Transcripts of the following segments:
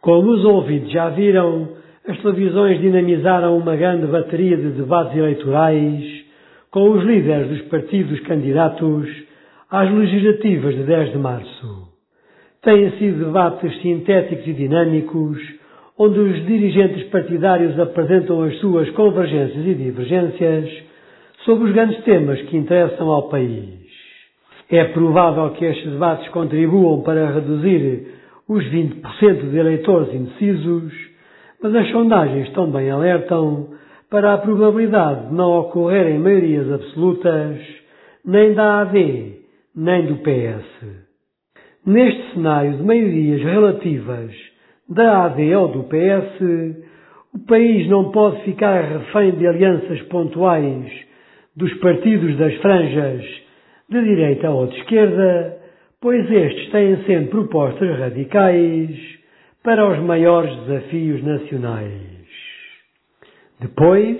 Como os ouvintes já viram, as televisões dinamizaram uma grande bateria de debates eleitorais com os líderes dos partidos candidatos às legislativas de 10 de março. Têm sido debates sintéticos e dinâmicos, onde os dirigentes partidários apresentam as suas convergências e divergências sobre os grandes temas que interessam ao país. É provável que estes debates contribuam para reduzir os 20% de eleitores indecisos, mas as sondagens também alertam para a probabilidade de não ocorrerem maiorias absolutas nem da AD nem do PS. Neste cenário de maiorias relativas da AD ou do PS, o país não pode ficar refém de alianças pontuais dos partidos das franjas de direita ou de esquerda, pois estes têm sempre propostas radicais para os maiores desafios nacionais. Depois,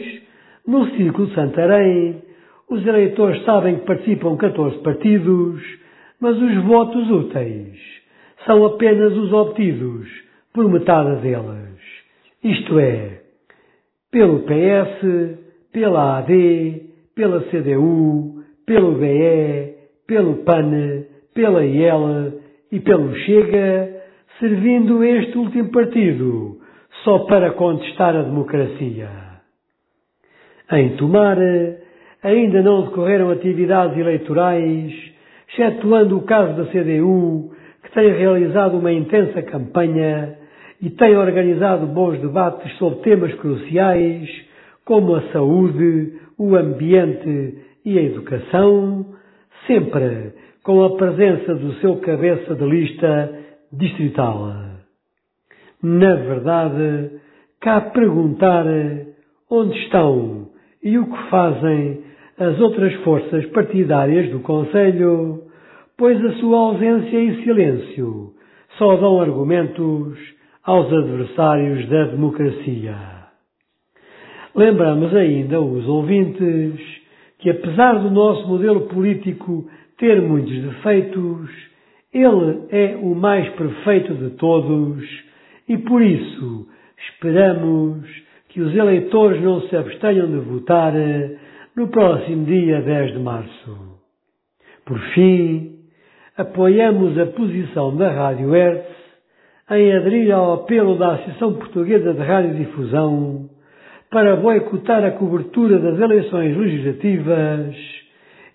no Círculo de Santarém, os eleitores sabem que participam 14 partidos, mas os votos úteis são apenas os obtidos por metade deles. Isto é, pelo PS, pela AD, pela CDU, pelo BE, pelo PAN, pela IEL e pelo Chega, servindo este último partido só para contestar a democracia. Em Tomar, ainda não decorreram atividades eleitorais, excetuando o caso da CDU, que tem realizado uma intensa campanha e tem organizado bons debates sobre temas cruciais como a saúde, o ambiente e a educação, sempre com a presença do seu cabeça de lista distrital. Na verdade, cá perguntar onde estão e o que fazem as outras forças partidárias do Conselho, pois a sua ausência e silêncio só dão argumentos aos adversários da democracia. Lembramos ainda os ouvintes que, apesar do nosso modelo político ter muitos defeitos, ele é o mais perfeito de todos e por isso esperamos que os eleitores não se abstenham de votar no próximo dia 10 de março. Por fim, apoiamos a posição da Rádio Hertz em aderir ao apelo da Associação Portuguesa de Radiodifusão para boicotar a cobertura das eleições legislativas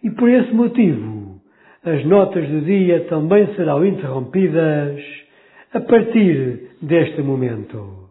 e por esse motivo as notas do dia também serão interrompidas a partir deste momento.